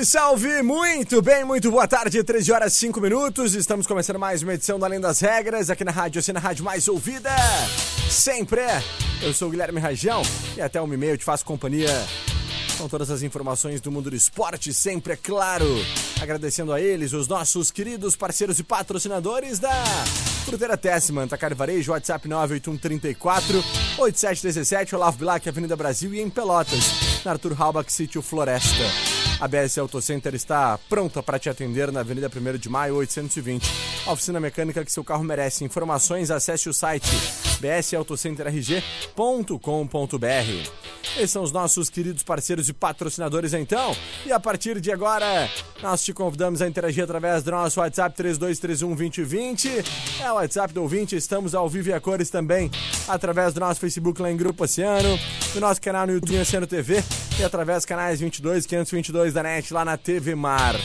Salve, salve! Muito bem, muito boa tarde, 13 horas 5 minutos. Estamos começando mais uma edição do Além das Regras, aqui na Rádio Oceana Rádio Mais Ouvida. Sempre é. Eu sou o Guilherme Rajão e até uma e meia eu te faço companhia com todas as informações do mundo do esporte, sempre é claro. Agradecendo a eles, os nossos queridos parceiros e patrocinadores da Fruteira Tessman, Tacar Varejo, WhatsApp 98134 8717, Olavo Bilac, Avenida Brasil e em Pelotas, na Arthur Halbach, Sítio Floresta. A BS Auto Center está pronta para te atender na Avenida 1 de Maio, 820. A oficina mecânica que seu carro merece. Informações, acesse o site bsautocenterrg.com.br. Esses são os nossos queridos parceiros e patrocinadores, então. E a partir de agora, nós te convidamos a interagir através do nosso WhatsApp 32312020. É o WhatsApp do ouvinte, estamos ao vivo e a cores também, através do nosso Facebook lá em Grupo Oceano, do nosso canal no YouTube Oceano TV e através dos canais 22 522 da NET lá na TV Mar.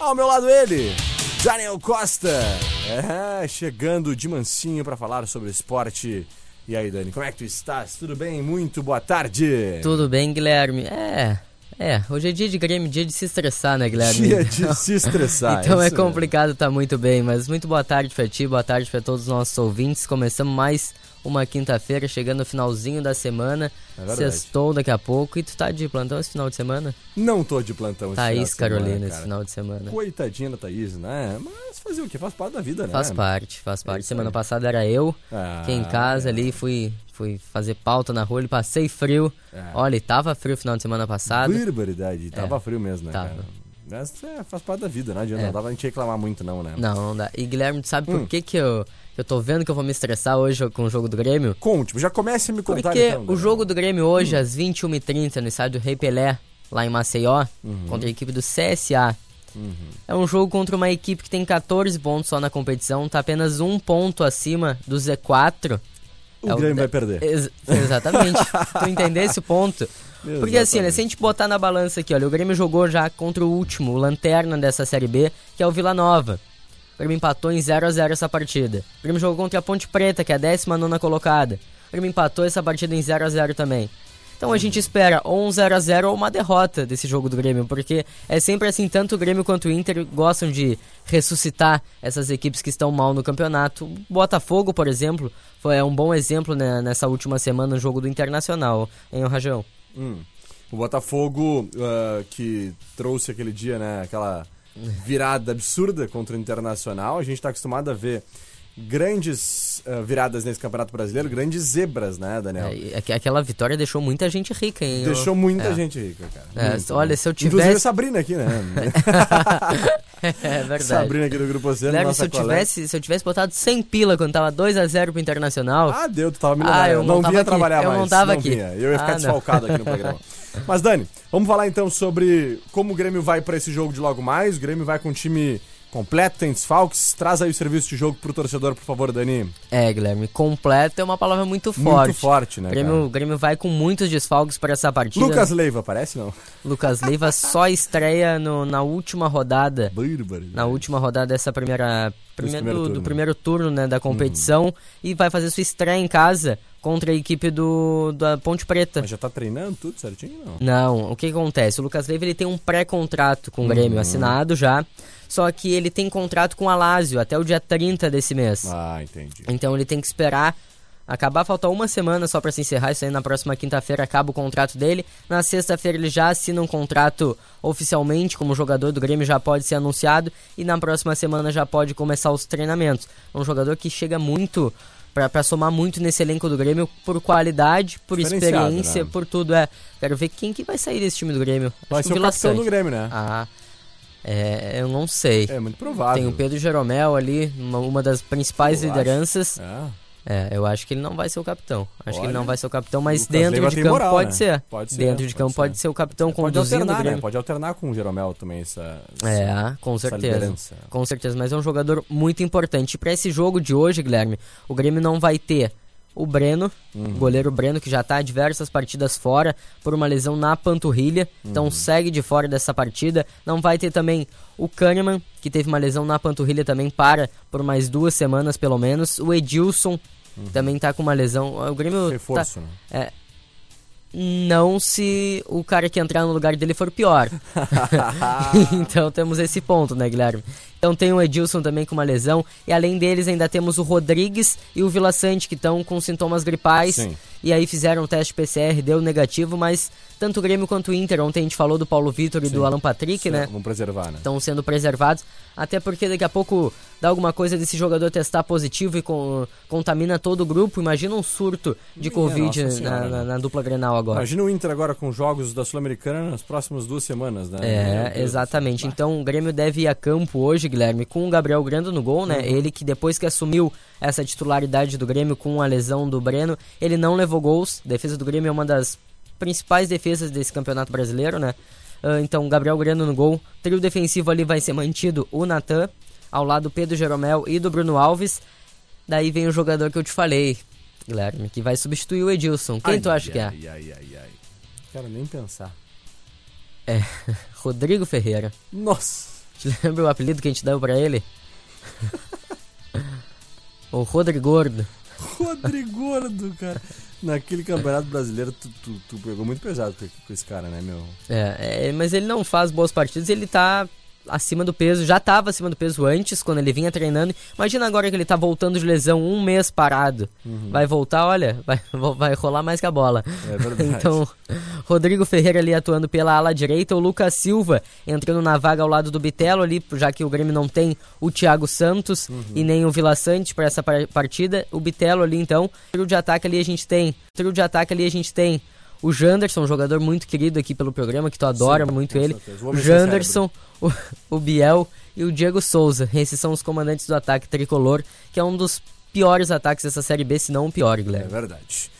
Ao meu lado ele, Daniel Costa. É, chegando de mansinho para falar sobre esporte. E aí, Dani, como é que tu estás? Tudo bem? Muito boa tarde. Tudo bem, Guilherme? É, é, hoje é dia de Grêmio, dia de se estressar, né, Guilherme? Dia de se estressar. então é complicado estar tá muito bem, mas muito boa tarde pra ti, boa tarde pra todos os nossos ouvintes. Começamos mais uma quinta-feira, chegando no finalzinho da semana. É. Sextou daqui a pouco. E tu tá de plantão esse final de semana? Não tô de plantão esse Thaís final de Carolina semana, esse final de semana. Coitadinha da Thaís, né? Mas fazer o quê? Faz parte da vida, né? Faz parte, faz parte. isso Semana passada era eu, Ah, fiquei em casa é. ali, fui, fui fazer pauta na rua, e passei frio. É. Olha, tava frio final de semana passado. Barbaridade. Tava frio mesmo, né, tava. cara? Mas é, faz parte da vida, não adianta. É. Não dá pra gente reclamar muito, não, né? Não, não dá. E Guilherme, tu sabe por Hum. que que eu, eu tô vendo que eu vou me estressar hoje com o jogo do Grêmio? Conte, já comece a me contar Porque então. o jogo do Grêmio hoje, às 21h30, no estádio Rei Pelé, lá em Maceió, Uhum. contra a equipe do CSA. É um jogo contra uma equipe que tem 14 pontos só na competição, tá apenas um ponto acima do Z4. O É Grêmio vai perder. Ex- exatamente. tu entendesse o ponto? Porque assim, olha, se a gente botar na balança aqui, olha, o Grêmio jogou já contra o último, o lanterna dessa Série B, que é o Vila Nova. O Grêmio empatou em 0 a 0 essa partida. O Grêmio jogou contra a Ponte Preta, que é a 19 colocada. O Grêmio empatou essa partida em 0 a 0 também. Então a gente espera ou um 0 a 0 ou uma derrota desse jogo do Grêmio, porque é sempre assim, tanto o Grêmio quanto o Inter gostam de ressuscitar essas equipes que estão mal no campeonato. O Botafogo, por exemplo, foi um bom exemplo né, nessa última semana no jogo do Internacional, em Rajão. Hum. O Botafogo, ah, que trouxe aquele dia, né, aquela virada absurda contra o Internacional. A gente tá acostumado a ver grandes ah, viradas nesse Campeonato Brasileiro, grandes zebras, né, Daniel? É, aqu- aquela vitória deixou muita gente rica, hein? Deixou Eu- muita é. gente rica, cara. É, olha, se eu Inclusive a tivesse- Sabrina aqui, né? é verdade. Sabrina aqui do Grupo Oceano, nossa se eu, colega. tivesse, se eu tivesse botado 100 pila quando tava 2x0 pro Internacional, Ah, deu, tu tava me Ah, eu não não vinha aqui, trabalhar eu mais. não tava aqui. vinha. Eu ia ficar Ah, não. desfalcado aqui no programa. Mas, Dani, vamos falar então sobre como o Grêmio vai pra esse jogo de logo mais. O Grêmio vai com um time completo, tem desfalques. Traz aí o serviço de jogo pro torcedor, por favor, Dani. é, Guilherme, completo é uma palavra muito forte. Muito forte, né, O Grêmio, cara? Grêmio vai com muitos desfalques para essa partida. Lucas Leiva, aparece não? Lucas Leiva só estreia no- na última rodada. Na última rodada dessa primeira. primeiro- do, do primeiro turno né, da competição. E vai fazer sua estreia em casa contra a equipe do da Ponte Preta. Mas já tá treinando tudo certinho, não? Não, o que acontece? O Lucas Leiva ele tem um pré-contrato com o Grêmio assinado já, só que ele tem contrato com o Alásio até o dia 30 desse mês. Ah, entendi. Então ele tem que esperar acabar, falta uma semana só para se encerrar, isso aí na próxima quinta-feira acaba o contrato dele. Na sexta-feira ele já assina um contrato oficialmente como jogador do Grêmio, já pode ser anunciado e na próxima semana já pode começar os treinamentos. É um jogador que chega muito para somar muito nesse elenco do Grêmio por qualidade, por experiência, né? por tudo. É, quero ver quem que vai sair desse time do Grêmio. Vai ser o capitão do Grêmio, né? Ah, é, eu não sei. É muito provável. Tem o Pedro Jeromel ali, uma, uma das principais eu lideranças. É. É, eu acho que ele não vai ser o capitão. Acho Olha, que ele não vai ser o capitão, mas dentro de campo moral, pode, né? ser. pode ser. Dentro de pode campo ser. pode ser o capitão pode conduzindo alternar, o Grêmio. Né? Pode alternar com o Jeromel também essa, essa É, com certeza. Com certeza, mas é um jogador muito importante. Para esse jogo de hoje, Guilherme, o Grêmio não vai ter o Breno, uhum. o goleiro Breno, que já está diversas partidas fora por uma lesão na panturrilha, então uhum. então segue de fora dessa partida. Não vai ter também o Kahneman, que teve uma lesão na panturrilha também, para por mais duas semanas pelo menos. O Edilson Uhum. Também tá com uma lesão. O Grêmio. Reforço, tá, né? É, não se o cara que entrar no lugar dele for pior. então temos esse ponto, né, Guilherme? Então tem o Edilson também com uma lesão. E além deles, ainda temos o Rodrigues e o Vila Sante, que estão com sintomas gripais. Sim. E aí fizeram o teste PCR, deu negativo, mas tanto o Grêmio quanto o Inter, ontem a gente falou do Paulo Vitor e Sim. do Alan Patrick, Sim, né? Vão preservar, né? Estão sendo preservados. Até porque daqui a pouco dá alguma coisa desse jogador testar positivo e com, contamina todo o grupo. Imagina um surto de Covid na, na, na, dupla Grenal agora. Imagina o Inter agora com jogos da Sul-Americana nas próximas duas semanas, né? É, exatamente. Então o Grêmio deve ir a campo hoje, Guilherme, com o Gabriel Grando no gol, né? Uhum. Ele que depois que assumiu essa titularidade do Grêmio com a lesão do Breno, ele não levou gols. A defesa do Grêmio é uma das principais defesas desse campeonato brasileiro, né? Uh, então, Gabriel Grando no gol. Trio defensivo ali vai ser mantido o Natan, ao lado do Pedro Jeromel e do Bruno Alves. Daí vem o jogador que eu te falei, Guilherme, que vai substituir o Edilson. Quem ai, tu acha ai, que é? Ai, ai, ai, ai. Quero nem pensar. É, Rodrigo Ferreira. Nossa! Te lembra o apelido que a gente deu pra ele? o Rodrigordo. Rodrigordo, cara. Naquele campeonato brasileiro, tu, tu, tu, pegou muito pesado com esse cara, né, meu? É, é, mas ele não faz boas partidas, ele tá acima do peso, já estava acima do peso antes, quando ele vinha treinando. Imagina agora que ele está voltando de lesão, um mês parado. Uhum. Vai voltar, olha, vai, vai rolar mais que a bola. É verdade. Então, Rodrigo Ferreira ali atuando pela ala direita, o Lucas Silva entrando na vaga ao lado do Bitelo ali, já que o Grêmio não tem o Thiago Santos uhum. e nem o Vila Sante para essa partida. O Bitelo ali, então, trio de ataque ali a gente tem, trio de ataque ali a gente tem o Janderson, um jogador muito querido aqui pelo programa, que tu adora Sim, muito ele. O Janderson, o, o Biel e o Diego Souza. Esses são os comandantes do ataque tricolor, que é um dos piores ataques dessa Série B, se não o pior, Guilherme. É verdade.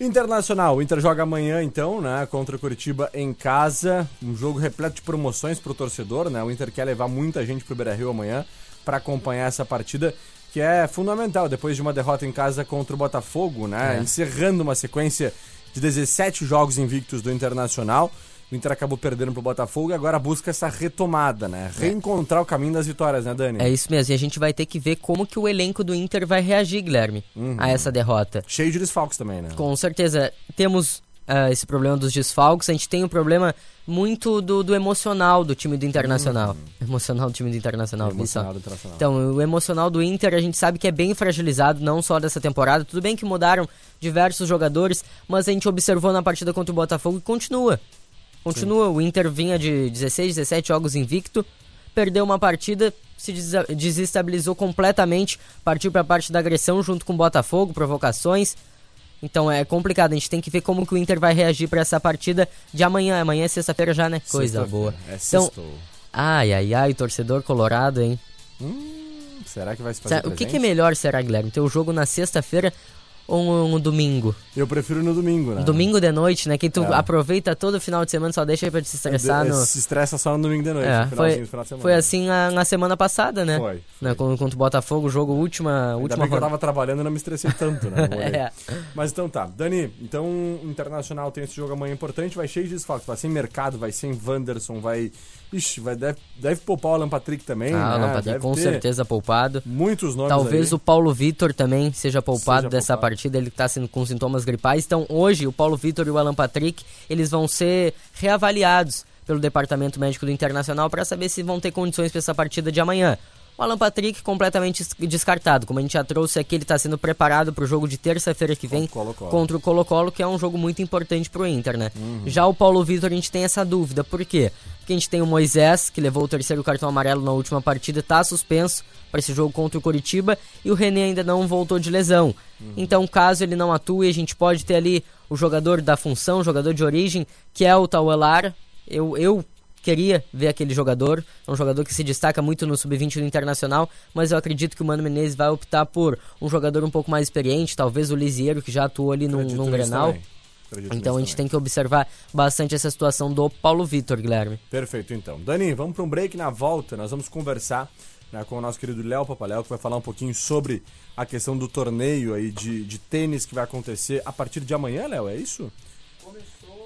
Internacional, o Inter joga amanhã então, né, contra o Curitiba em casa, um jogo repleto de promoções para o torcedor, né? O Inter quer levar muita gente pro Beira-Rio amanhã para acompanhar essa partida que é fundamental depois de uma derrota em casa contra o Botafogo, né? É. Encerrando uma sequência de 17 jogos invictos do Internacional. O Inter acabou perdendo pro Botafogo e agora busca essa retomada, né? É. Reencontrar o caminho das vitórias, né, Dani? É isso mesmo. E a gente vai ter que ver como que o elenco do Inter vai reagir, Guilherme, uhum. a essa derrota. Cheio de desfalques também, né? Com certeza. Temos uh, esse problema dos desfalques. A gente tem um problema muito do, do, emocional do time do Internacional. Uhum. Emocional do time do Internacional. Emocional do Internacional. Então, o emocional do Inter a gente sabe que é bem fragilizado, não só dessa temporada. Tudo bem que mudaram diversos jogadores, mas a gente observou na partida contra o Botafogo e continua. Continua, Sim. o Inter vinha de 16, 17 jogos invicto, perdeu uma partida, se desestabilizou completamente, partiu para a parte da agressão junto com o Botafogo, provocações. Então é complicado, a gente tem que ver como que o Inter vai reagir para essa partida de amanhã. Amanhã é sexta-feira já, né? Coisa boa. É então, ai, ai, ai, torcedor colorado, hein? Hum, será que vai se fazer O que, que, é melhor, será, Guilherme? Ter o jogo na sexta-feira ou um, um, domingo? Eu prefiro no domingo, né? Domingo de noite, né? Que tu é. aproveita todo o final de semana, só deixa aí pra te estressar. No... Se estressa só no domingo de noite, é, foi, foi assim na, na, semana passada, né? Foi. foi. Né? Contra o Botafogo, o jogo última. Ainda última que eu tava trabalhando e não me estressei tanto, né? é. Mas então tá. Dani, então o Internacional tem esse jogo amanhã importante, vai cheio de desfalques. Vai sem mercado, vai sem Wanderson, vai Ixi, vai, deve, deve poupar o Alan Patrick também. Ah, né? Alan Patrick com certeza poupado. Muitos nomes. Talvez o Paulo Vitor também seja poupado seja dessa poupado. partida. Ele está sendo com sintomas gripais. Então hoje o Paulo Vitor e o Alan Patrick eles vão ser reavaliados pelo Departamento Médico do Internacional para saber se vão ter condições para essa partida de amanhã. O Alan Patrick completamente descartado. Como a gente já trouxe aqui, ele está sendo preparado para o jogo de terça-feira que vem Colo -Colo. contra o Colo-Colo, que é um jogo muito importante para o Inter, né? Uhum. Já o Paulo Vitor, a gente tem essa dúvida. Por quê? Porque a gente tem o Moisés, que levou o terceiro cartão amarelo na última partida, está suspenso para esse jogo contra o Coritiba, e o René ainda não voltou de lesão. Uhum. Então, caso ele não atue, a gente pode ter ali o jogador da função, o jogador de origem, que é o Tauelar. Eu, eu queria ver aquele jogador. É um jogador que se destaca muito no sub-20 do Internacional, mas eu acredito que o Mano Menezes vai optar por um jogador um pouco mais experiente, talvez o Lisieiro, que já atuou ali num, num Grenal. Então a gente também. tem que observar bastante essa situação do Paulo Vitor, Guilherme. Perfeito, então. Dani, vamos para um break na volta. Nós vamos conversar né, com o nosso querido Léo Papaléu, que vai falar um pouquinho sobre a questão do torneio aí de, de tênis que vai acontecer a partir de amanhã, Léo, é isso? Começou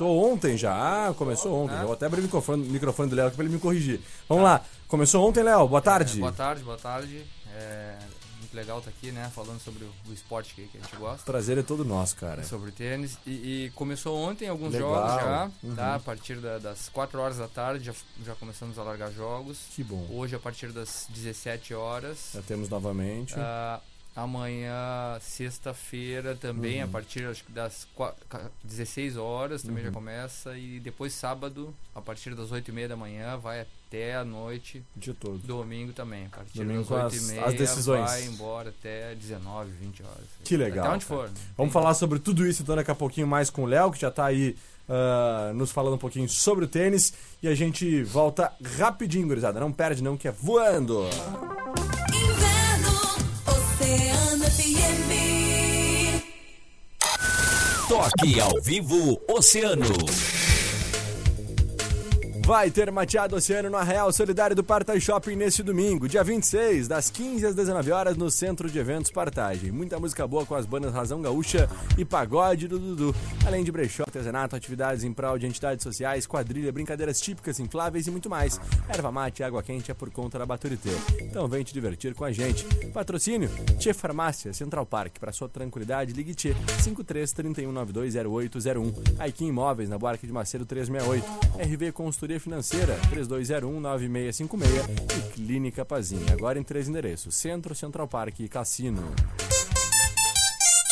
ontem já. Ah, começou ontem. Eu vou até abrir o microfone, microfone do Léo aqui pra ele me corrigir. Vamos lá. Começou ontem, Léo. Boa tarde. É, boa tarde, boa tarde. É muito legal estar tá aqui, né? Falando sobre o, esporte que, que, a gente gosta. Prazer é todo nosso, cara. Sobre tênis. E, e começou ontem alguns legal. jogos já, uhum. tá? A partir da, das 4 horas da tarde já, já começamos a largar jogos. Que bom. Hoje, a partir das 17 horas. Já temos novamente. Uh, Amanhã, sexta-feira, também, uhum. a partir das 16 horas, também uhum. já começa. E depois, sábado, a partir das 8 e meia da manhã, vai até a noite. De todo. Domingo também. A partir Domingo das 8 e meia, as decisões. vai embora até 19, 20 horas. Que legal. Até onde for. Né? Vamos falar sobre tudo isso então daqui a pouquinho mais com o Léo, que já está aí uh, nos falando um pouquinho sobre o tênis. E a gente volta rapidinho, gurizada. Não perde não, que é voando. Oceano FM. Toque ao vivo Oceano. Vai ter mateado oceano no Arreal Solidário do Partage Shopping neste domingo, dia 26, das 15 às 19 horas, no Centro de Eventos Partage. Muita música boa com as bandas Razão Gaúcha e Pagode do Dudu. Além de brechó, artesanato, atividades em prol de entidades sociais, quadrilha, brincadeiras típicas, infláveis e muito mais. Erva mate e água quente é por conta da Baturité. Então vem te divertir com a gente. Patrocínio: Tchê Farmácia, Central Park. Para sua tranquilidade, ligue Tchê 53 3192 0801. Aikin Imóveis, na Buarque de Macedo 368. RV Consultoria Financeira 32019656 e Clínica Pazinha. Agora em três endereços: Centro, Central Park e Cassino.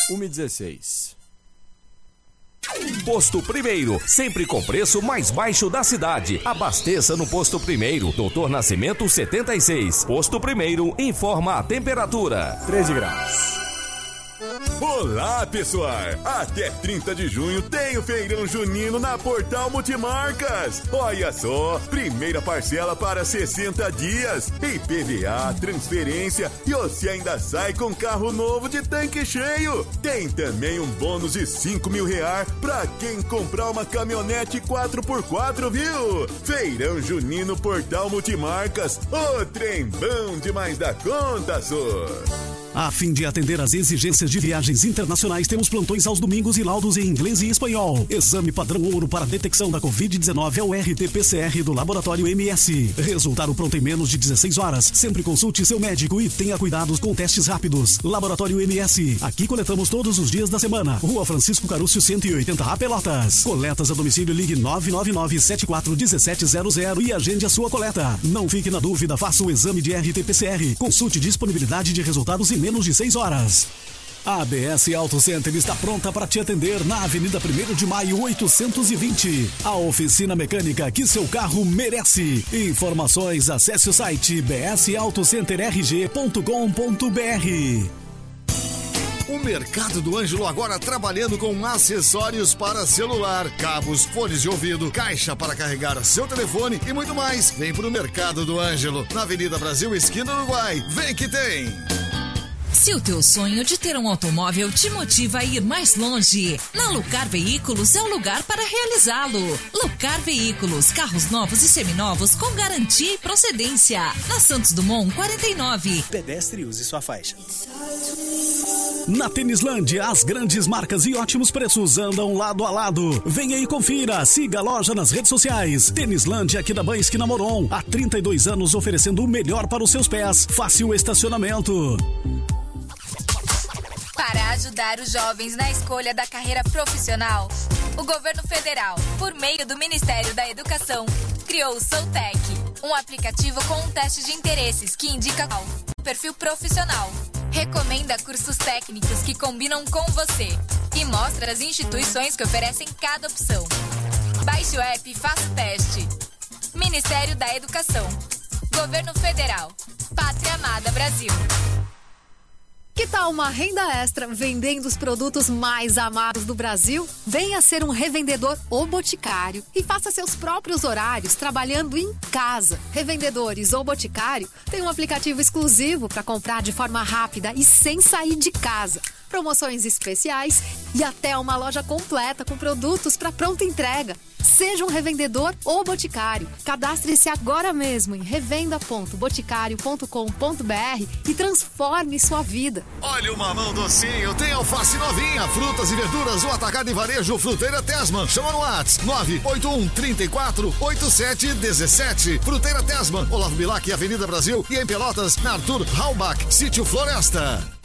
116. Posto Primeiro, sempre com preço mais baixo da cidade. Abasteça no Posto Primeiro, Doutor Nascimento 76. Posto Primeiro, informa a temperatura. 13 graus. Olá, pessoal! Até 30 de junho tem o Feirão Junino na Portal Multimarcas. Olha só, primeira parcela para 60 dias, IPVA, transferência e você ainda sai com carro novo de tanque cheio. Tem também um bônus de 5 mil reais para quem comprar uma caminhonete 4x4, viu? Feirão Junino Portal Multimarcas, o trem bom demais da conta, senhor! A fim de atender às exigências de viagens internacionais, temos plantões aos domingos e laudos em inglês e espanhol. Exame padrão ouro para detecção da Covid-19 é o RT-PCR do Laboratório MS. Resultado pronto em menos de 16 horas. Sempre consulte seu médico e tenha cuidados com testes rápidos. Laboratório MS. Aqui coletamos todos os dias da semana. Rua Francisco Carúcio 180 A Pelotas. Coletas a domicílio ligue 999 741700 e agende a sua coleta. Não fique na dúvida, faça o exame de RT-PCR. Consulte disponibilidade de resultados em menos de 6 horas. A ABS Auto Center está pronta para te atender na Avenida 1 de Maio 820. A oficina mecânica que seu carro merece. Informações, acesse o site bsautocenterrg.com.br. O Mercado do Ângelo agora trabalhando com acessórios para celular, cabos, fones de ouvido, caixa para carregar seu telefone e muito mais. Vem pro Mercado do Ângelo, na Avenida Brasil, esquina Uruguai. Vem que tem! Se o teu sonho de ter um automóvel te motiva a ir mais longe, na Lucar Veículos é o lugar para realizá-lo. Lucar Veículos, carros novos e seminovos com garantia e procedência. Na Santos Dumont 49. Pedestre use sua faixa. Na Tênislândia, as grandes marcas e ótimos preços andam lado a lado. Venha e confira, siga a loja nas redes sociais. Tênislândia aqui da Banha Esquina Moron, há 32 anos oferecendo o melhor para os seus pés. Fácil estacionamento para ajudar os jovens na escolha da carreira profissional. O governo federal, por meio do Ministério da Educação, criou o Soutec Um aplicativo com um teste de interesses que indica qual perfil profissional. Recomenda cursos técnicos que combinam com você e mostra as instituições que oferecem cada opção. Baixe o app e faça o teste. Ministério da Educação. Governo Federal. Pátria Amada Brasil. Que tal uma renda extra vendendo os produtos mais amados do Brasil? Venha ser um revendedor ou boticário e faça seus próprios horários trabalhando em casa. Revendedores ou boticário tem um aplicativo exclusivo para comprar de forma rápida e sem sair de casa. Promoções especiais e até uma loja completa com produtos para pronta entrega. Seja um revendedor ou boticário. Cadastre-se agora mesmo em revenda.boticário.com.br e transforme sua vida. Olha o mamão docinho, tem alface novinha, frutas e verduras, o atacado e varejo Fruteira Tesman. Chama no WhatsApp 981 34 87 17. Fruteira Tesman, Olavo Bilac, Avenida Brasil e em Pelotas, na Arthur Halbach, Sítio Floresta.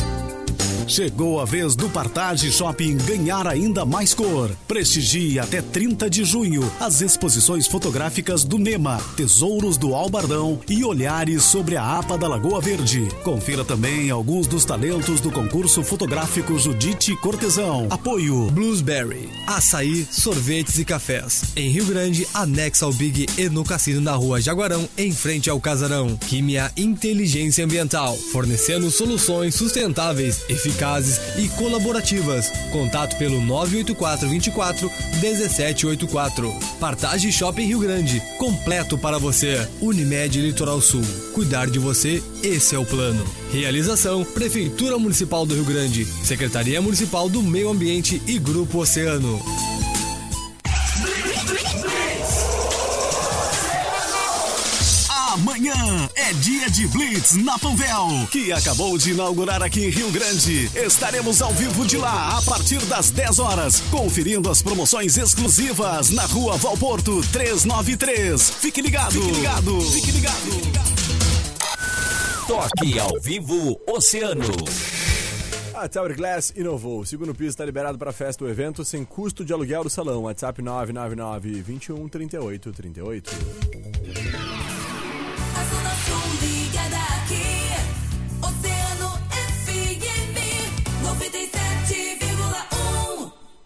Chegou a vez do Partage Shopping ganhar ainda mais cor. Prestigie até 30 de junho as exposições fotográficas do NEMA, Tesouros do Albardão e Olhares sobre a APA da Lagoa Verde. Confira também alguns dos talentos do concurso fotográfico Judite Cortesão. Apoio Bluesberry, açaí, sorvetes e cafés. Em Rio Grande, anexo ao Big e no Cassino na Rua Jaguarão, em frente ao Casarão. Químia Inteligência Ambiental, fornecendo soluções sustentáveis, eficazes e colaborativas. Contato pelo 984 24 1784. Partage Shopping Rio Grande. Completo para você. Unimed Litoral Sul. Cuidar de você, esse é o plano. Realização: Prefeitura Municipal do Rio Grande, Secretaria Municipal do Meio Ambiente e Grupo Oceano. Amanhã é dia de Blitz na Panvel, que acabou de inaugurar aqui em Rio Grande. Estaremos ao vivo de lá a partir das 10 horas, conferindo as promoções exclusivas na Rua Valporto 393. Fique ligado, fique ligado, fique ligado. Toque ao vivo Oceano. A Tower Glass inovou. O segundo piso está liberado para a festa do evento sem custo de aluguel do salão. WhatsApp 999 21 38 38.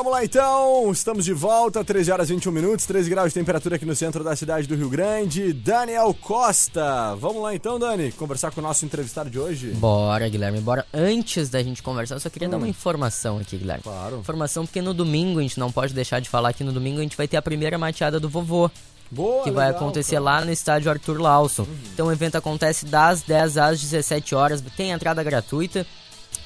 Vamos lá então, estamos de volta, 13 horas e 21 minutos, 13 graus de temperatura aqui no centro da cidade do Rio Grande. Daniel Costa, vamos lá então, Dani, conversar com o nosso entrevistado de hoje? Bora, Guilherme, bora. Antes da gente conversar, eu só queria dar uma informação aqui, Guilherme. Claro. Informação porque no domingo, a gente não pode deixar de falar que no domingo a gente vai ter a primeira mateada do vovô. Boa, que vai legal, acontecer cara. lá no estádio Arthur Lawson. Então o evento acontece das 10 às 17 horas, tem entrada gratuita.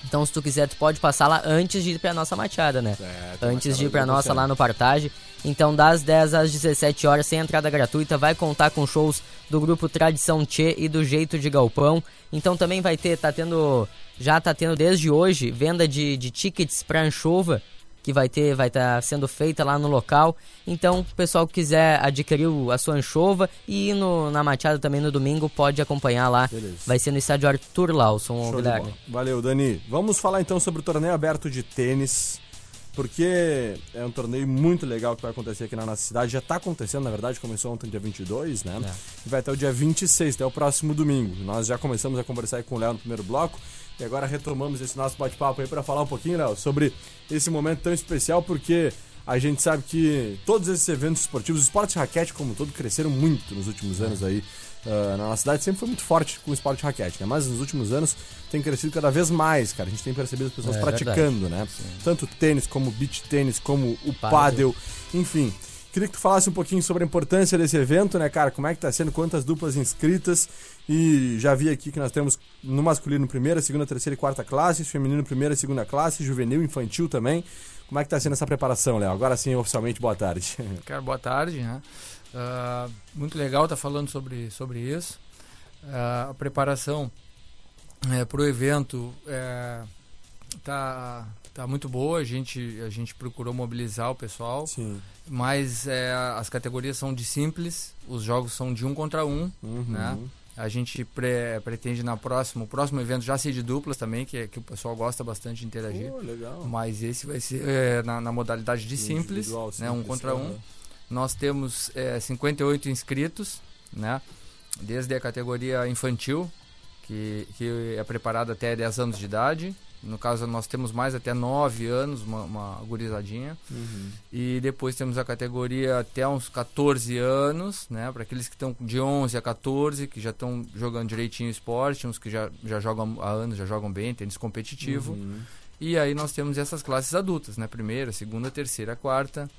Então se tu quiser, tu pode passar lá antes de ir pra nossa mateada, né? É, tem antes de ir pra nossa lá no Partage. Então das 10 às 17 horas, sem entrada gratuita, vai contar com shows do grupo Tradição Tchê e do Jeito de Galpão. Então também vai ter, tá tendo, já tá tendo desde hoje, venda de, de tickets pra anchova que vai ter, vai estar sendo feita lá no local. Então, o pessoal que quiser adquirir a sua anchova e ir no, na Machada também no domingo, pode acompanhar lá. Beleza. Vai ser no estádio Arthur Lawson, Guilherme. Valeu, Dani. Vamos falar então sobre o torneio aberto de tênis, porque é um torneio muito legal que vai acontecer aqui na nossa cidade. Já está acontecendo, na verdade, começou ontem, dia 22, né? E vai até o dia 26, até o próximo domingo. Nós já começamos a conversar aí com o Léo no primeiro bloco e agora retomamos esse nosso bate-papo aí para falar um pouquinho, Léo, sobre esse momento tão especial, porque a gente sabe que todos esses eventos esportivos, o esporte de raquete como um todo, cresceram muito nos últimos anos aí. Ah, na nossa cidade sempre foi muito forte com o esporte de raquete, né? Mas nos últimos anos tem crescido cada vez mais, cara. A gente tem percebido as pessoas É praticando, né? Tanto tênis, como beach tênis, como o Pádel. pádel, enfim. Queria que tu falasse um pouquinho sobre a importância desse evento, né, cara? Como é que tá sendo, quantas duplas inscritas? E já vi aqui que nós temos no masculino primeira, segunda, terceira e quarta classes, feminino primeira e segunda classe, juvenil, infantil também. Como é que tá sendo essa preparação, Léo? Agora sim, oficialmente, boa tarde. Cara, boa tarde, né? Ah, muito legal estar falando sobre, sobre isso. Ah, a preparação para o evento está Tá muito boa, a gente, a gente procurou mobilizar o pessoal. Sim. Mas é, as categorias são de simples, os jogos são de um contra um, Uhum. né? A gente pre- pretende na próxima, o próximo evento já ser de duplas também, que, que o pessoal gosta bastante de interagir. Pô, legal. Mas esse vai ser é, na, na modalidade de simples, Individual, né? Um simples, contra um. aham. Nós temos é, 58 inscritos, né? Desde a categoria infantil, que, que é preparada até 10 anos de idade. No caso, nós temos mais até 9 anos, uma, uma gurizadinha. Uhum. E depois temos a categoria até uns 14 anos, né? Para aqueles que estão de 11 a 14, que já estão jogando direitinho esporte, uns que já, já jogam há anos, já jogam bem, tênis competitivo. Uhum. E aí nós temos essas classes adultas, né? Primeira, segunda, terceira, quarta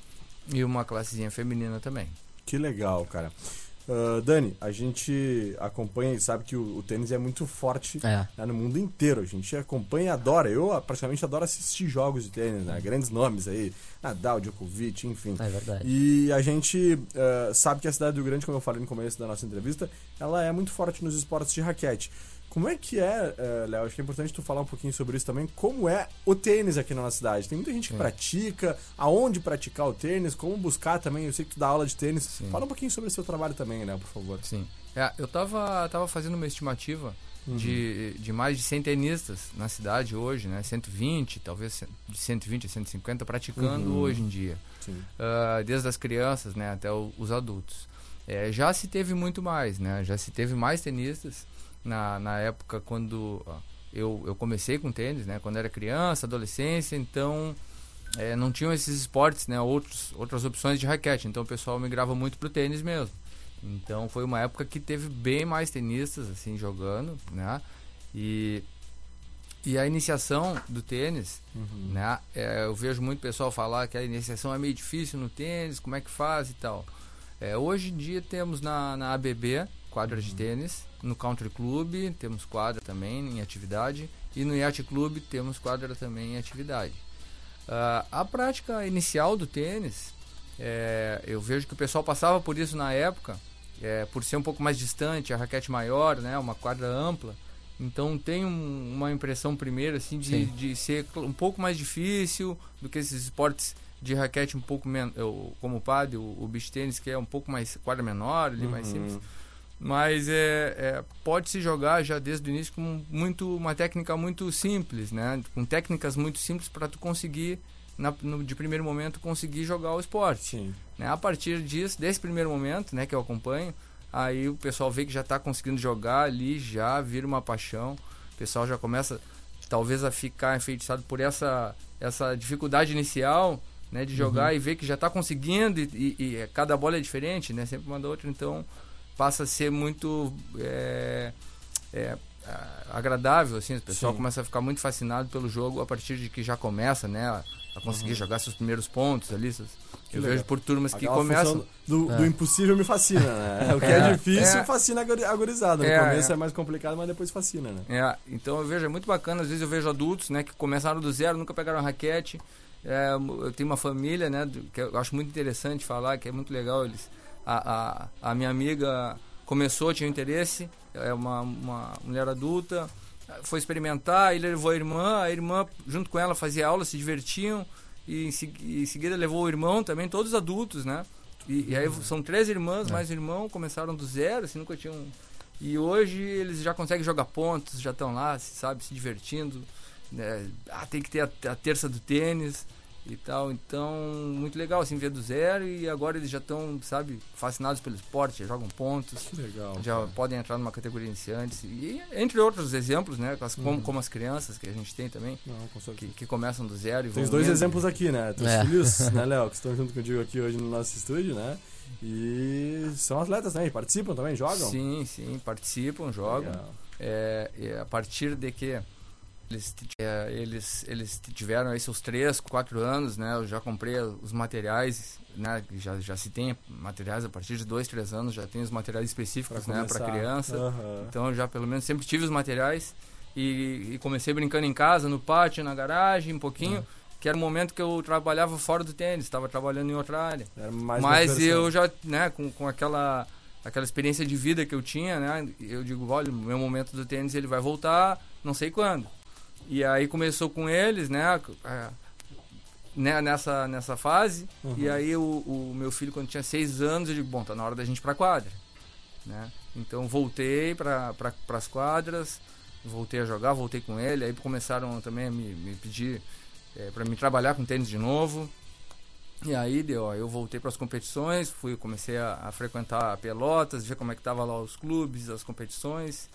e uma classezinha feminina também. Que legal, cara. Ah, Dani, a gente acompanha e sabe que o, o tênis é muito forte É. né, no mundo inteiro. A gente acompanha e adora. Eu ah, praticamente adoro assistir jogos de tênis, né? Grandes nomes aí. Nadal, Djokovic, enfim. É verdade. E a gente ah, sabe que a cidade do Grande, como eu falei no começo da nossa entrevista, ela é muito forte nos esportes de raquete. Como é que é, eh, Léo? Acho que é importante tu falar um pouquinho sobre isso também. Como é o tênis aqui na nossa cidade? Tem muita gente que pratica, aonde praticar o tênis, como buscar também. Eu sei que tu dá aula de tênis. Sim. Fala um pouquinho sobre o seu trabalho também, né, por favor. Sim. É, eu tava, tava fazendo uma estimativa Uhum. de, de mais de 100 tenistas na cidade hoje, né? 120, talvez de 120 a 150 praticando Uhum. hoje em dia. Ah, desde as crianças, né, até o- os adultos. É, já se teve muito mais, né? Já se teve mais tenistas na, na época quando eu, eu comecei com tênis, né? Quando era criança, adolescência, então é, não tinham esses esportes, né? Outros, outras opções de raquete. Então o pessoal migrava muito pro tênis mesmo. Então foi uma época que teve bem mais tenistas assim jogando, né? E e a iniciação do tênis, né? é, eu vejo muito pessoal falar que a iniciação é meio difícil no tênis, como é que faz e tal. É, hoje em dia temos na, na ABB quadra de tênis, no Country Club temos quadra também em atividade e no Yacht Club temos quadra também em atividade. Ah, a prática inicial do tênis, é, eu vejo que o pessoal passava por isso na época, é, por ser um pouco mais distante, a raquete maior, né, uma quadra ampla. Então tem um- uma impressão primeiro assim de, de ser um pouco mais difícil do que esses esportes de raquete um pouco menos, como o pad, o, o beach tênis que é um pouco mais quadra menor, ali mais simples. Mas é, é, pode se jogar já desde o início com muito uma técnica muito simples, né? Com técnicas muito simples para tu conseguir na, no, de primeiro momento conseguir jogar o esporte. Sim. Né? A partir disso, desse primeiro momento, né, que eu acompanho, aí o pessoal vê que já está conseguindo jogar ali, já vira uma paixão. O pessoal já começa talvez a ficar enfeitiçado por essa essa dificuldade inicial, né, de jogar e ver que já está conseguindo e, e- e cada bola é diferente, né, sempre uma da outra, então passa a ser muito é, é, agradável, assim, o pessoal Sim. começa a ficar muito fascinado pelo jogo a partir de que já começa, né, a, a conseguir jogar seus primeiros pontos ali, seus, eu legal. vejo por turmas que Aquela começam função Do, É. do impossível me fascina, né? O que é, É, difícil é. fascina a guri- a gurizada. No É, começo é. é. mais complicado, mas depois fascina, né? É, então eu vejo, é muito bacana, às vezes eu vejo adultos, né, que começaram do zero, nunca pegaram raquete. É, eu tenho uma família, né, que eu acho muito interessante falar, que é muito legal eles. A, a, a minha amiga começou, tinha interesse, é uma, uma mulher adulta, foi experimentar, ele levou a irmã, a irmã junto com ela fazia aula, se divertiam, e em, segui- em seguida levou o irmão também, todos adultos, né? E, e aí são três irmãs, mais irmão, começaram do zero, assim, nunca tinham. E hoje eles já conseguem jogar pontos, já estão lá, se- sabe, se divertindo. né? Ah, tem que ter a, a terça do tênis e tal. Então, muito legal, assim, ver do zero. E agora eles já estão, sabe, fascinados pelo esporte, já jogam pontos. Que legal. Já cara. podem entrar numa categoria iniciantes. E entre outros exemplos, né? as- Como, como as crianças que a gente tem também, Não, com que, que começam do zero e Tem os vão dois indo. exemplos aqui, né? Teus É. filhos, né, Léo, que estão junto contigo aqui hoje no nosso estúdio, né? E são atletas também, participam também, jogam? Sim, sim, participam, jogam. É, é, a partir de que eles, é, eles, eles tiveram aí seus 3, 4 anos, né? Eu já comprei os materiais, né? Já, já se tem materiais a partir de 2, 3 anos, já tem os materiais específicos, né? Para criança. Aham. Então eu já pelo menos sempre tive os materiais e, e comecei brincando em casa, no pátio, na garagem, um pouquinho. Que era o momento que eu trabalhava fora do tênis, estava trabalhando em outra área. Mas eu já, né, com, com aquela, aquela experiência de vida que eu tinha, né, eu digo, olha, o meu momento do tênis ele vai voltar, não sei quando. E aí começou com eles, né? né, nessa, nessa fase. Uhum. E aí o, o meu filho, quando tinha seis anos, eu digo, bom, tá na hora da gente ir pra quadra. Né? Então voltei para pra, as quadras, voltei a jogar, voltei com ele. Aí começaram também a me, me pedir é, para me trabalhar com tênis de novo. E aí deu, ó, eu voltei para as competições, fui, comecei a, a frequentar Pelotas, ver como é que tava lá os clubes, as competições.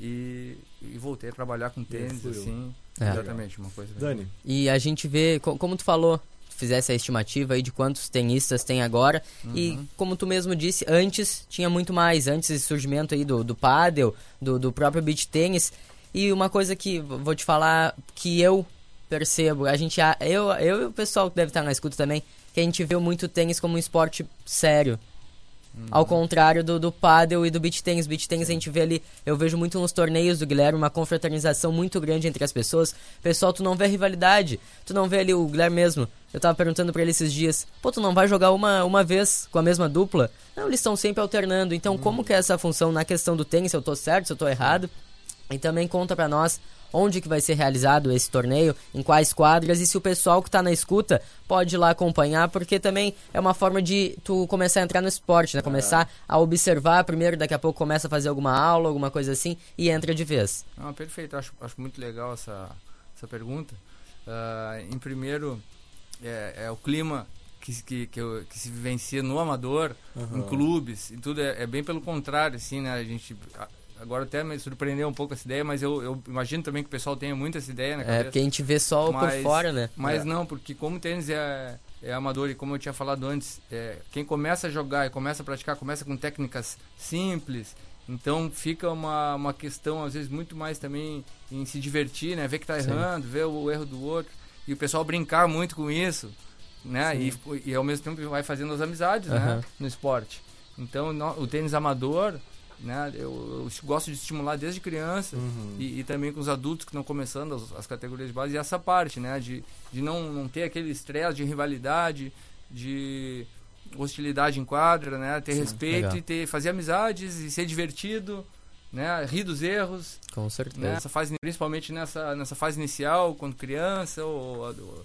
E, e voltei a trabalhar com tênis, assim. É. Exatamente, uma coisa. Dani, E a gente vê, co- como tu falou, tu fizesse a estimativa aí de quantos tenistas tem agora. E como tu mesmo disse, antes tinha muito mais, antes desse surgimento aí do, do paddle, do, do próprio beach tênis. E uma coisa que vou te falar que eu percebo, a gente, a- eu, eu e o pessoal que deve estar na escuta também, que a gente vê muito tênis como um esporte sério. Ao contrário do, do paddle e do beach tennis. Beach tennis a gente vê ali, eu vejo muito nos torneios do Guilherme, uma confraternização muito grande entre as pessoas. Pessoal, tu não vê rivalidade. Tu não vê ali o Guilherme mesmo. Eu tava perguntando pra ele esses dias, pô, tu não vai jogar uma, uma vez com a mesma dupla? Não, eles estão sempre alternando. Então, como que é essa função na questão do tênis? Se eu tô certo, se eu tô errado? E também conta pra nós onde que vai ser realizado esse torneio, em quais quadras e se o pessoal que tá na escuta pode ir lá acompanhar, porque também é uma forma de tu começar a entrar no esporte, né? Começar a observar primeiro, daqui a pouco começa a fazer alguma aula, alguma coisa assim e entra de vez. Ah, perfeito, acho, acho muito legal essa, essa pergunta. Ah, em primeiro, é, é o clima que, que, que, eu- que se vivencia no amador, em clubes, e tudo é, é bem pelo contrário, assim, né? A gente. Agora até me surpreendeu um pouco essa ideia, mas eu, eu imagino também que o pessoal tenha muito essa ideia na É, cabeça. porque a gente vê só o por Mas- fora, né? Mas É. não, porque como o tênis é, é amador e como eu tinha falado antes, é, quem começa a jogar e começa a praticar, começa com técnicas simples, então fica uma, uma questão às vezes muito mais também em se divertir, né? Ver que tá errando, ver o erro do outro e o pessoal brincar muito com isso, né? E, e ao mesmo tempo vai fazendo as amizades, né? Aham. No esporte. Então no- o tênis amador né? Eu, eu gosto de estimular desde criança e, e também com os adultos que estão começando as, as categorias de base e essa parte, né? De, de não, não ter aquele estresse de rivalidade, de hostilidade em quadra, né? Ter respeito legal. e ter, fazer amizades e ser divertido, né? Rir dos erros, Com certeza. né? Essa fase, principalmente nessa, nessa fase inicial, quando criança ou, ou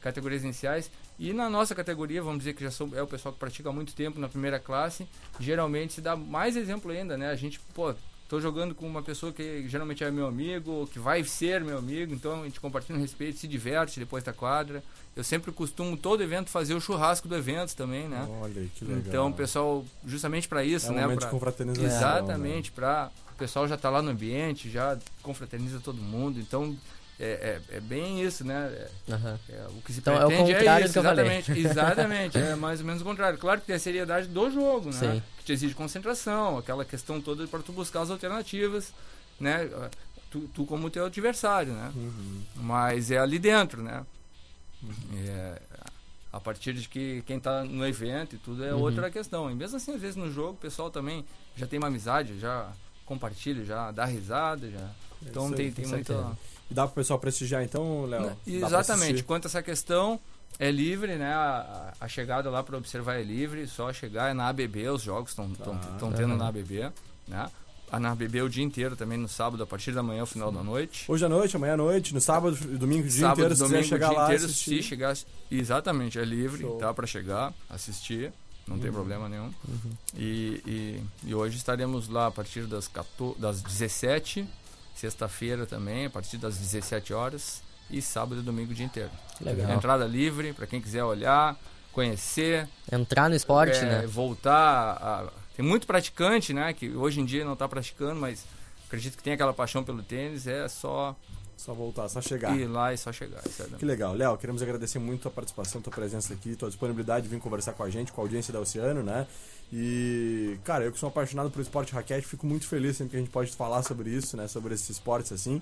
categorias iniciais. E na nossa categoria, vamos dizer que já sou, é o pessoal que pratica há muito tempo na primeira classe, geralmente se dá mais exemplo ainda, né? A gente, pô, tô jogando com uma pessoa que geralmente é meu amigo, ou que vai ser meu amigo, então a gente compartilha um respeito, se diverte depois da quadra. Eu sempre costumo, todo evento, fazer o churrasco do evento também, né? olha que legal. Então, o pessoal, justamente para isso, É um né? momento pra- de confraternização, Exatamente, para o pessoal já tá lá no ambiente, já confraterniza todo mundo. Então, é, é, é bem isso, né? É, Aham. é, o que se Então, é o pretende contrário isso, do que eu falei. exatamente. Exatamente, é mais ou menos o contrário. Claro que tem a seriedade do jogo, né? Sim. Que te exige concentração, aquela questão toda para tu buscar as alternativas, né? Tu, tu como teu adversário, né? Uhum. Mas é ali dentro, né? É, a partir de que quem tá no evento e tudo é Uhum. outra questão. E mesmo assim, às vezes no jogo, o pessoal também já tem uma amizade, já compartilha, já dá risada, já. Então isso tem, tem muita. E dá pro pessoal prestigiar então, Léo? Exatamente. Quanto a essa questão, é livre, né? A, a- chegada lá para observar é livre, só chegar é na ABB, os jogos estão Tá. tendo na ABB, né? A na ABB o dia inteiro também no sábado, a partir da manhã ao final da noite. Hoje à noite, amanhã à noite, no sábado domingo o dia Sábado, inteiro, se domingo, quiser chegar o dia lá inteiro, assistir. se chegar, exatamente, é livre, Show. tá para chegar, assistir, não tem Uhum. problema nenhum. E, e, e hoje estaremos lá a partir das 14, das 17, sexta-feira também, a partir das 17 horas e sábado e domingo o dia inteiro. Legal. Entrada livre para quem quiser olhar, conhecer, Entrar no esporte, é, né? voltar. A... Tem muito praticante, né? Que hoje em dia não está praticando, mas acredito que tem aquela paixão pelo tênis. É só Só voltar, só chegar. ir lá e só chegar. exatamente. Que legal. Léo, queremos agradecer muito a participação, tua presença aqui, tua disponibilidade de vir conversar com a gente, com a audiência da Oceano, né? E, cara, eu que sou apaixonado por esporte raquete, fico muito feliz sempre que a gente pode falar sobre isso, né? Sobre esses esportes assim.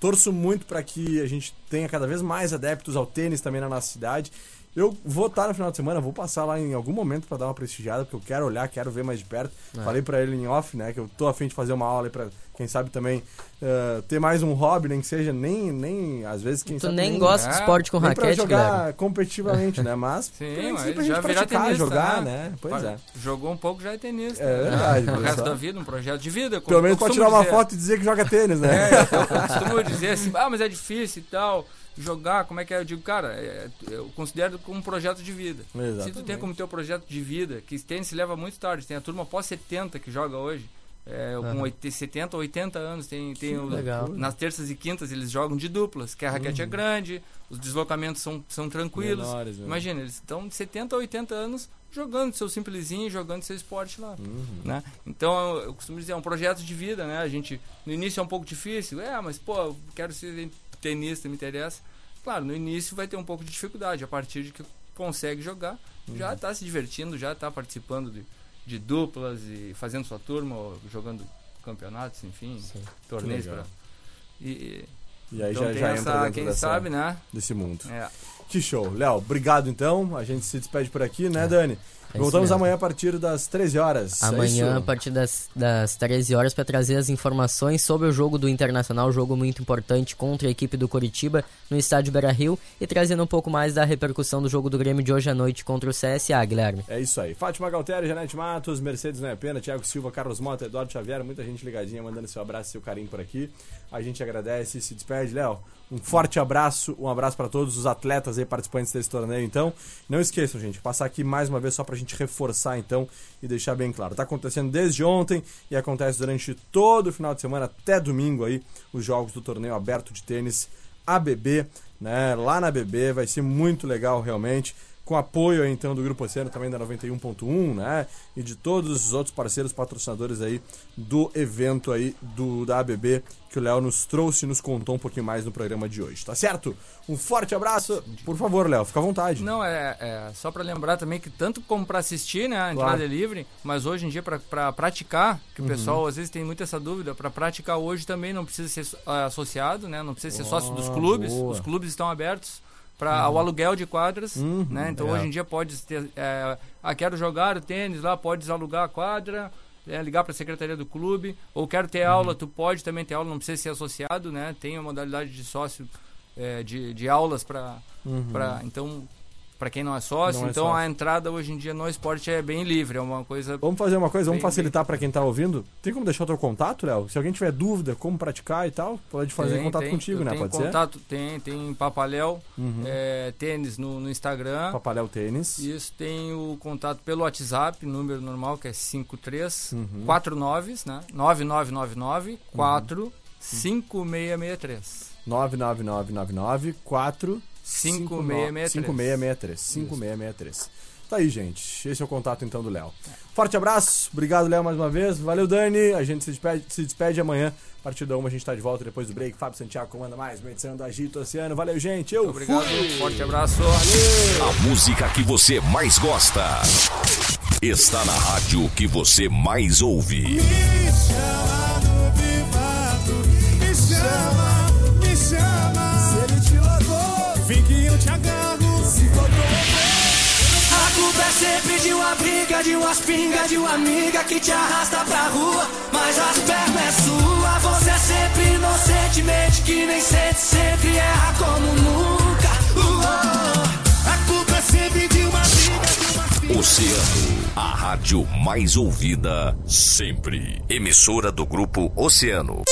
Torço muito para que a gente tenha cada vez mais adeptos ao tênis também na nossa cidade. Eu vou estar no final de semana, vou passar lá em algum momento pra dar uma prestigiada, porque eu quero olhar, quero ver mais de perto. É. Falei pra ele em off, né, que eu tô afim de fazer uma aula aí pra, quem sabe também, eh, ter mais um hobby, nem que seja, nem, nem às vezes, quem Tu sabe... nem gosta de esporte com nem pra raquete, jogar Guilherme? competitivamente, né, mas Sim, nem que mas pra já gente virar praticar, tenista, jogar, né? né, pois é. Jogou um pouco, já é tenista. É verdade, O resto só? da vida, um projeto de vida. como Pelo eu menos pode tirar uma dizer. foto e dizer que joga tênis, né? É, eu, eu costumo dizer assim, ah, mas é difícil e tal, jogar, como é que é? Eu digo, cara, é- eu considero como um projeto de vida. Se tu Exatamente. tem como teu projeto de vida, que tênis se leva muito tarde, tem a turma pós 70 que joga hoje, é, com Aham. 80, 70, 80 anos, tem, tem o- legal. nas terças e quintas eles jogam de duplas, que a raquete é grande, os deslocamentos são, são tranquilos. Uhum. Menores, né? Imagina, eles estão de 70 a 80 anos jogando seu simplesinho, jogando seu esporte lá. Uhum. Né? Então, eu, eu costumo dizer, é um projeto de vida, né? A gente, no início é um pouco difícil, é, mas, pô, eu quero ser tenista, me interessa. Claro, no início vai ter um pouco de dificuldade, a partir de que consegue jogar, Uhum. já está se divertindo, já está participando de, de duplas e fazendo sua turma, jogando campeonatos, enfim, torneios. Que legal. Pra, e, E aí então já, tem já essa, entra quem dessa- sabe, né? desse mundo. É. Que show. Léo, obrigado então. A gente se despede por aqui, né, Dani? É Voltamos mesmo. amanhã a partir das 13 horas. é Amanhã, a isso? partir das, das 13 horas, para trazer as informações sobre o jogo do Internacional, jogo muito importante contra a equipe do Coritiba no estádio Beira Rio e trazendo um pouco mais da repercussão do jogo do Grêmio de hoje à noite contra o CSA, Guilherme. É isso aí. Fátima Galtério, Janete Matos, Mercedes Não é Pena, Thiago Silva, Carlos Mota, Eduardo Xavier, muita gente ligadinha, mandando seu abraço e seu carinho por aqui. A gente agradece e se despede. Léo, um forte abraço, um abraço para todos os atletas aí participantes desse torneio, então. Não esqueçam, gente, passar aqui mais uma vez só pra gente reforçar, então, e deixar bem claro. Tá acontecendo desde ontem e acontece durante todo o final de semana, até domingo aí, os jogos do torneio aberto de tênis ABB, né? Lá na ABB vai ser muito legal realmente. Com apoio então do Grupo Oceano, também da 91.1, né? E de todos os outros parceiros patrocinadores aí do evento aí do da ABB que o Léo nos trouxe e nos contou um pouquinho mais no programa de hoje, tá certo? Um forte abraço. Por favor, Léo, fica à vontade. Não, é, é só para lembrar também que tanto como para assistir, né, a Claro. entrada é livre, mas hoje em dia para praticar, que Uhum. o pessoal às vezes tem muito essa dúvida, para praticar hoje também não precisa ser ah, associado, né, não precisa ser sócio dos Ah, clubes, boa. os clubes estão abertos para o aluguel de quadras, Uhum, né, então legal. hoje em dia pode ter, é, ah, quero jogar o tênis lá, pode alugar a quadra, é, ligar para a secretaria do clube, ou quero ter Uhum. aula, tu pode também ter aula, não precisa ser associado, né, tem a modalidade de sócio é, de, de aulas para Uhum. Pra, então, para quem não é sócio, Não é então sócio. a entrada hoje em dia no esporte é bem livre, é uma coisa. Vamos fazer uma coisa, vamos Bem, facilitar pra quem tá ouvindo. Tem como deixar o teu contato, Léo? Se alguém tiver dúvida como praticar e tal, pode fazer Tem- contato tem- contigo, né? Pode ser? contato, Tem, tem Papaléu, Uhum. é, tênis no, no Instagram. Papaléu Tênis. Isso tem o contato pelo WhatsApp, número normal que é 53 Uhum. 49, né? 9999 4 5663. 99999 4 5663. 5663. 5663. Tá aí, gente. Esse é o contato então do Léo. Forte abraço. Obrigado, Léo, mais uma vez. Valeu, Dani. A gente se despede, se despede amanhã. A partir da uma a gente tá de volta depois do break. Fábio Santiago comanda mais uma edição do Agito Oceano. Valeu, gente. Eu Obrigado, fui. forte abraço. A música que você mais gosta está na rádio que você mais ouve. Me chama no privado, me chama, A culpa é sempre de uma briga, de umas pingas, de uma amiga que te arrasta pra rua. Mas as pernas é sua, você é sempre inocentemente que nem sente, sempre erra como nunca. Uou. A culpa é sempre de uma briga, de pingas. Oceano, a rádio mais ouvida sempre. Emissora do grupo Oceano.